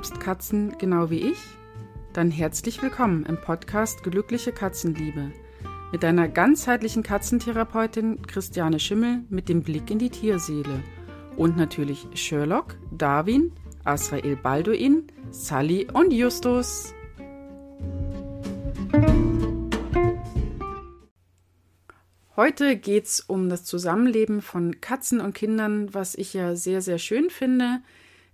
liebst Katzen genau wie ich? Dann herzlich willkommen im Podcast Glückliche Katzenliebe mit deiner ganzheitlichen Katzentherapeutin Christiane Schimmel mit dem Blick in die Tierseele und natürlich Sherlock, Darwin, Asrael Balduin, Sally und Justus. Heute geht es um das Zusammenleben von Katzen und Kindern, was ich ja sehr, sehr schön finde.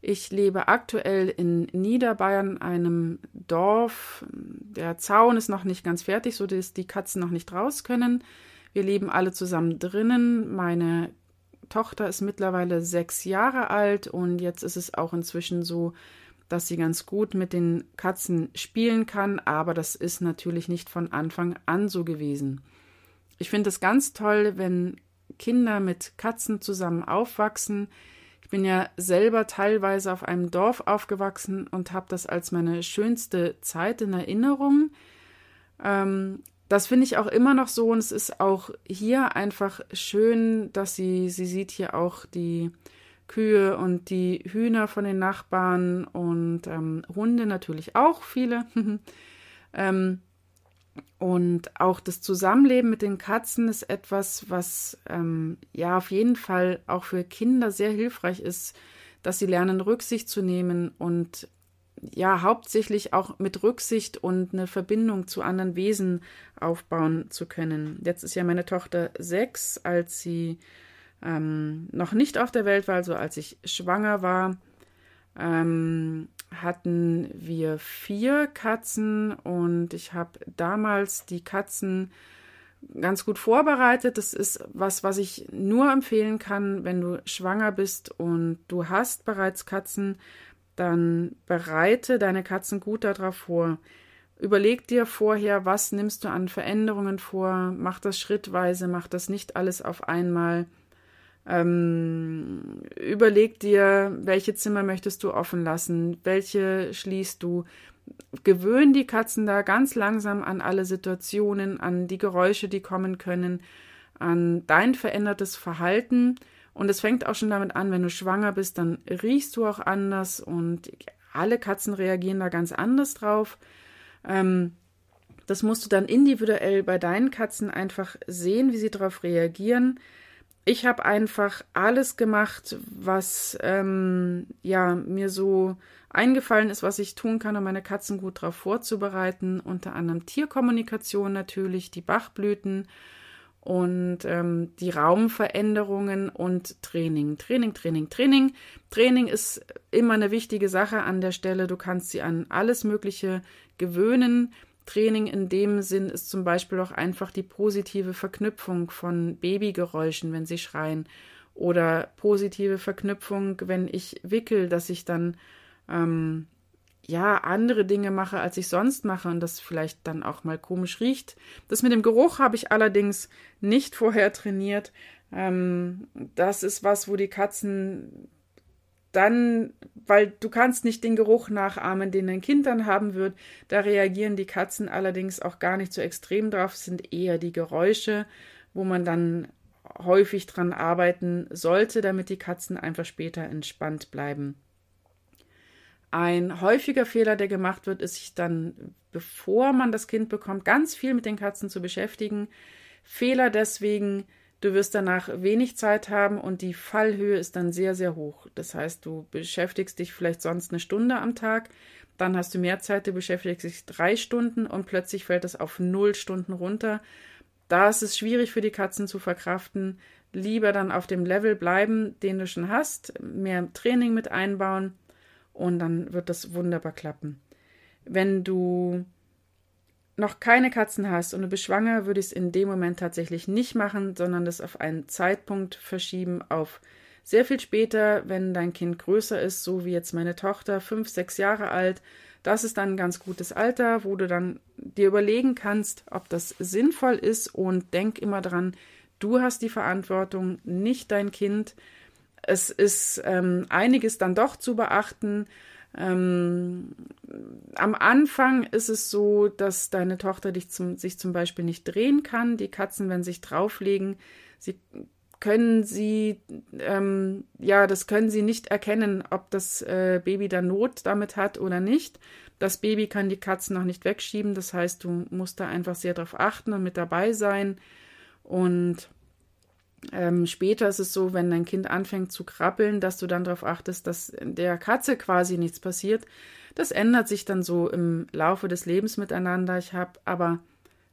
Ich lebe aktuell in Niederbayern, einem Dorf. Der Zaun ist noch nicht ganz fertig, sodass die Katzen noch nicht raus können. Wir leben alle zusammen drinnen. Meine Tochter ist mittlerweile sechs Jahre alt und jetzt ist es auch inzwischen so, dass sie ganz gut mit den Katzen spielen kann, aber das ist natürlich nicht von Anfang an so gewesen. Ich finde es ganz toll, wenn Kinder mit Katzen zusammen aufwachsen. Ich bin ja selber teilweise auf einem Dorf aufgewachsen und habe das als meine schönste Zeit in Erinnerung. Ähm, das finde ich auch immer noch so und es ist auch hier einfach schön, dass sie, sie sieht hier auch die Kühe und die Hühner von den Nachbarn und ähm, Hunde natürlich auch viele. ähm, und auch das Zusammenleben mit den Katzen ist etwas, was ähm, ja auf jeden Fall auch für Kinder sehr hilfreich ist, dass sie lernen, Rücksicht zu nehmen und ja, hauptsächlich auch mit Rücksicht und eine Verbindung zu anderen Wesen aufbauen zu können. Jetzt ist ja meine Tochter sechs, als sie ähm, noch nicht auf der Welt war, also als ich schwanger war, ähm, hatten wir vier Katzen und ich habe damals die Katzen ganz gut vorbereitet. Das ist was, was ich nur empfehlen kann, wenn du schwanger bist und du hast bereits Katzen, dann bereite deine Katzen gut darauf vor. Überleg dir vorher, was nimmst du an Veränderungen vor, mach das schrittweise, mach das nicht alles auf einmal. Ähm, überleg dir, welche Zimmer möchtest du offen lassen, welche schließt du. Gewöhn die Katzen da ganz langsam an alle Situationen, an die Geräusche, die kommen können, an dein verändertes Verhalten. Und es fängt auch schon damit an, wenn du schwanger bist, dann riechst du auch anders und alle Katzen reagieren da ganz anders drauf. Ähm, das musst du dann individuell bei deinen Katzen einfach sehen, wie sie darauf reagieren ich habe einfach alles gemacht, was ähm, ja mir so eingefallen ist, was ich tun kann, um meine Katzen gut darauf vorzubereiten. Unter anderem Tierkommunikation natürlich, die Bachblüten und ähm, die Raumveränderungen und Training. Training, Training, Training. Training ist immer eine wichtige Sache an der Stelle. Du kannst sie an alles Mögliche gewöhnen. Training in dem Sinn ist zum Beispiel auch einfach die positive Verknüpfung von Babygeräuschen, wenn sie schreien, oder positive Verknüpfung, wenn ich wickel, dass ich dann ähm, ja andere Dinge mache, als ich sonst mache und das vielleicht dann auch mal komisch riecht. Das mit dem Geruch habe ich allerdings nicht vorher trainiert. Ähm, das ist was, wo die Katzen dann, weil du kannst nicht den Geruch nachahmen, den dein Kind dann haben wird. Da reagieren die Katzen allerdings auch gar nicht so extrem drauf, sind eher die Geräusche, wo man dann häufig dran arbeiten sollte, damit die Katzen einfach später entspannt bleiben. Ein häufiger Fehler, der gemacht wird, ist sich dann, bevor man das Kind bekommt, ganz viel mit den Katzen zu beschäftigen. Fehler deswegen, Du wirst danach wenig Zeit haben und die Fallhöhe ist dann sehr, sehr hoch. Das heißt, du beschäftigst dich vielleicht sonst eine Stunde am Tag, dann hast du mehr Zeit, du beschäftigst dich drei Stunden und plötzlich fällt es auf null Stunden runter. Da ist es schwierig für die Katzen zu verkraften. Lieber dann auf dem Level bleiben, den du schon hast, mehr Training mit einbauen und dann wird das wunderbar klappen. Wenn du noch keine Katzen hast und du bist schwanger, würde ich es in dem Moment tatsächlich nicht machen, sondern das auf einen Zeitpunkt verschieben, auf sehr viel später, wenn dein Kind größer ist, so wie jetzt meine Tochter, fünf, sechs Jahre alt. Das ist dann ein ganz gutes Alter, wo du dann dir überlegen kannst, ob das sinnvoll ist und denk immer dran, du hast die Verantwortung, nicht dein Kind. Es ist ähm, einiges dann doch zu beachten ähm, am Anfang ist es so, dass deine Tochter dich zum, sich zum Beispiel nicht drehen kann. Die Katzen, wenn sich drauflegen, sie können sie, ähm, ja, das können sie nicht erkennen, ob das äh, Baby da Not damit hat oder nicht. Das Baby kann die Katzen noch nicht wegschieben, das heißt, du musst da einfach sehr darauf achten und mit dabei sein. Und ähm, später ist es so, wenn dein Kind anfängt zu krabbeln, dass du dann darauf achtest, dass der Katze quasi nichts passiert. Das ändert sich dann so im Laufe des Lebens miteinander. Ich habe aber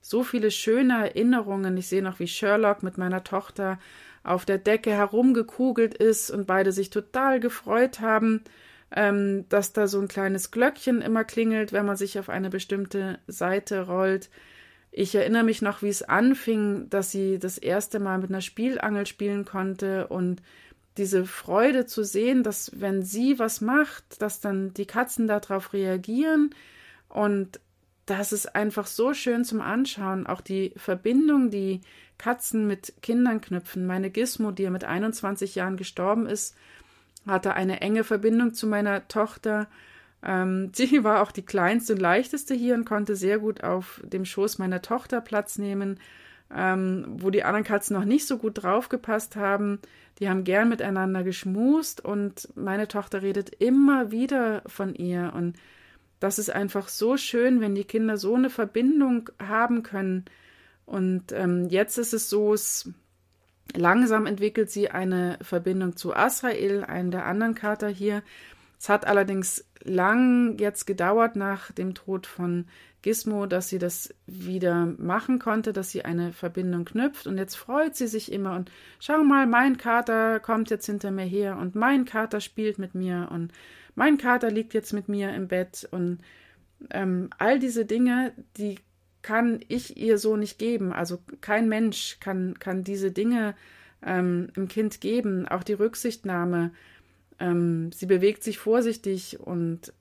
so viele schöne Erinnerungen. Ich sehe noch, wie Sherlock mit meiner Tochter auf der Decke herumgekugelt ist und beide sich total gefreut haben, ähm, dass da so ein kleines Glöckchen immer klingelt, wenn man sich auf eine bestimmte Seite rollt. Ich erinnere mich noch, wie es anfing, dass sie das erste Mal mit einer Spielangel spielen konnte und diese Freude zu sehen, dass wenn sie was macht, dass dann die Katzen darauf reagieren und das ist einfach so schön zum Anschauen. Auch die Verbindung, die Katzen mit Kindern knüpfen. Meine Gizmo, die ja mit 21 Jahren gestorben ist, hatte eine enge Verbindung zu meiner Tochter. Ähm, sie war auch die kleinste und leichteste hier und konnte sehr gut auf dem Schoß meiner Tochter Platz nehmen, ähm, wo die anderen Katzen noch nicht so gut draufgepasst haben. Die haben gern miteinander geschmust und meine Tochter redet immer wieder von ihr und das ist einfach so schön, wenn die Kinder so eine Verbindung haben können. Und ähm, jetzt ist es so, es langsam entwickelt sie eine Verbindung zu Asrael, einem der anderen Kater hier. Es hat allerdings lang jetzt gedauert nach dem Tod von Gizmo, dass sie das wieder machen konnte, dass sie eine Verbindung knüpft. Und jetzt freut sie sich immer und schau mal, mein Kater kommt jetzt hinter mir her und mein Kater spielt mit mir und mein Kater liegt jetzt mit mir im Bett und ähm, all diese Dinge, die kann ich ihr so nicht geben. Also kein Mensch kann, kann diese Dinge ähm, im Kind geben. Auch die Rücksichtnahme. Ähm, sie bewegt sich vorsichtig und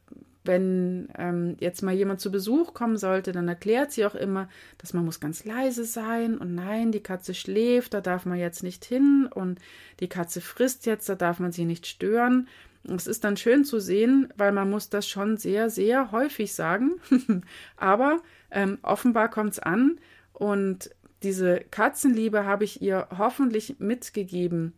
wenn ähm, jetzt mal jemand zu Besuch kommen sollte, dann erklärt sie auch immer, dass man muss ganz leise sein und nein, die Katze schläft, da darf man jetzt nicht hin und die Katze frisst jetzt, da darf man sie nicht stören. Es ist dann schön zu sehen, weil man muss das schon sehr, sehr häufig sagen. Aber ähm, offenbar kommt es an und diese Katzenliebe habe ich ihr hoffentlich mitgegeben,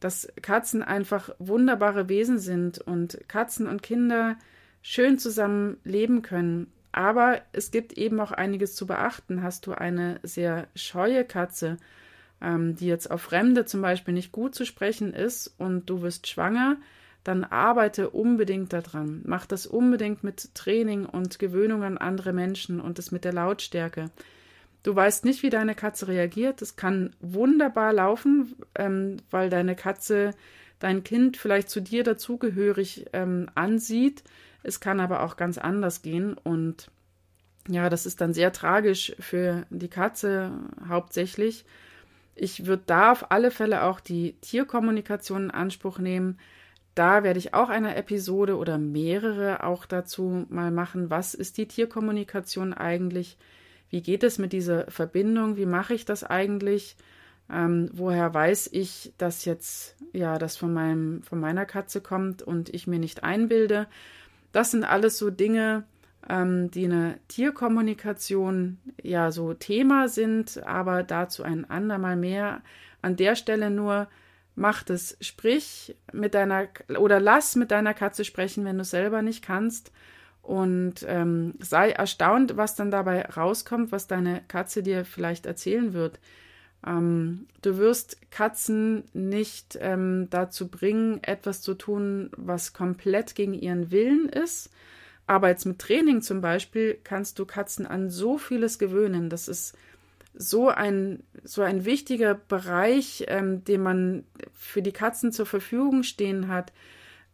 dass Katzen einfach wunderbare Wesen sind und Katzen und Kinder schön zusammen leben können. Aber es gibt eben auch einiges zu beachten. Hast du eine sehr scheue Katze, ähm, die jetzt auf Fremde zum Beispiel nicht gut zu sprechen ist und du wirst schwanger, dann arbeite unbedingt daran. Mach das unbedingt mit Training und Gewöhnung an andere Menschen und das mit der Lautstärke. Du weißt nicht, wie deine Katze reagiert. Es kann wunderbar laufen, ähm, weil deine Katze dein Kind vielleicht zu dir dazugehörig ähm, ansieht. Es kann aber auch ganz anders gehen und ja, das ist dann sehr tragisch für die Katze hauptsächlich. Ich würde da auf alle Fälle auch die Tierkommunikation in Anspruch nehmen da werde ich auch eine Episode oder mehrere auch dazu mal machen. Was ist die Tierkommunikation eigentlich? Wie geht es mit dieser Verbindung? Wie mache ich das eigentlich? Ähm, woher weiß ich, dass jetzt ja das von meinem von meiner Katze kommt und ich mir nicht einbilde? Das sind alles so Dinge, ähm, die eine Tierkommunikation ja so Thema sind, aber dazu ein andermal mehr. An der Stelle nur mach das. Sprich mit deiner oder lass mit deiner Katze sprechen, wenn du selber nicht kannst. Und ähm, sei erstaunt, was dann dabei rauskommt, was deine Katze dir vielleicht erzählen wird. Ähm, du wirst Katzen nicht ähm, dazu bringen, etwas zu tun, was komplett gegen ihren Willen ist. Aber jetzt mit Training zum Beispiel kannst du Katzen an so vieles gewöhnen. Das ist so ein, so ein wichtiger Bereich, ähm, den man für die Katzen zur Verfügung stehen hat,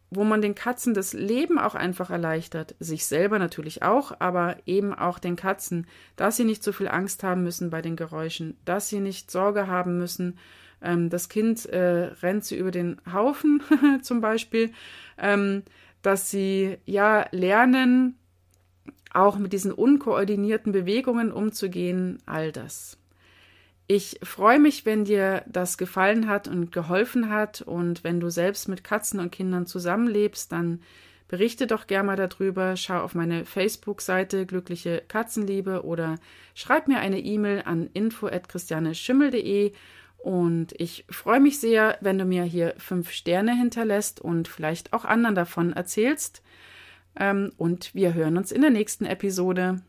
wo man den Katzen das Leben auch einfach erleichtert, sich selber natürlich auch, aber eben auch den Katzen, dass sie nicht so viel Angst haben müssen bei den Geräuschen, dass sie nicht Sorge haben müssen, ähm, das Kind äh, rennt sie über den Haufen zum Beispiel, ähm, dass sie ja lernen, auch mit diesen unkoordinierten Bewegungen umzugehen, all das. Ich freue mich, wenn dir das gefallen hat und geholfen hat und wenn du selbst mit Katzen und Kindern zusammenlebst, dann berichte doch gerne mal darüber, schau auf meine Facebook-Seite Glückliche Katzenliebe oder schreib mir eine E-Mail an info@christianeschimmel.de Und ich freue mich sehr, wenn du mir hier fünf Sterne hinterlässt und vielleicht auch anderen davon erzählst. Ähm, und wir hören uns in der nächsten Episode.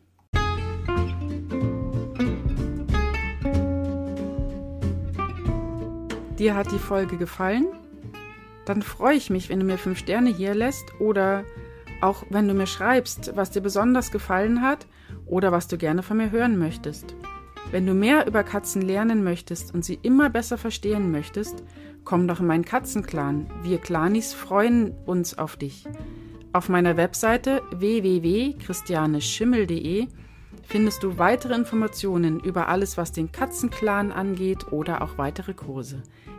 Dir hat die Folge gefallen? Dann freue ich mich, wenn du mir fünf Sterne hier lässt oder auch wenn du mir schreibst, was dir besonders gefallen hat oder was du gerne von mir hören möchtest. Wenn du mehr über Katzen lernen möchtest und sie immer besser verstehen möchtest, komm doch in meinen Katzenclan. Wir Clanis freuen uns auf dich. Auf meiner Webseite www.christianeschimmel.de findest du weitere Informationen über alles, was den Katzenclan angeht oder auch weitere Kurse.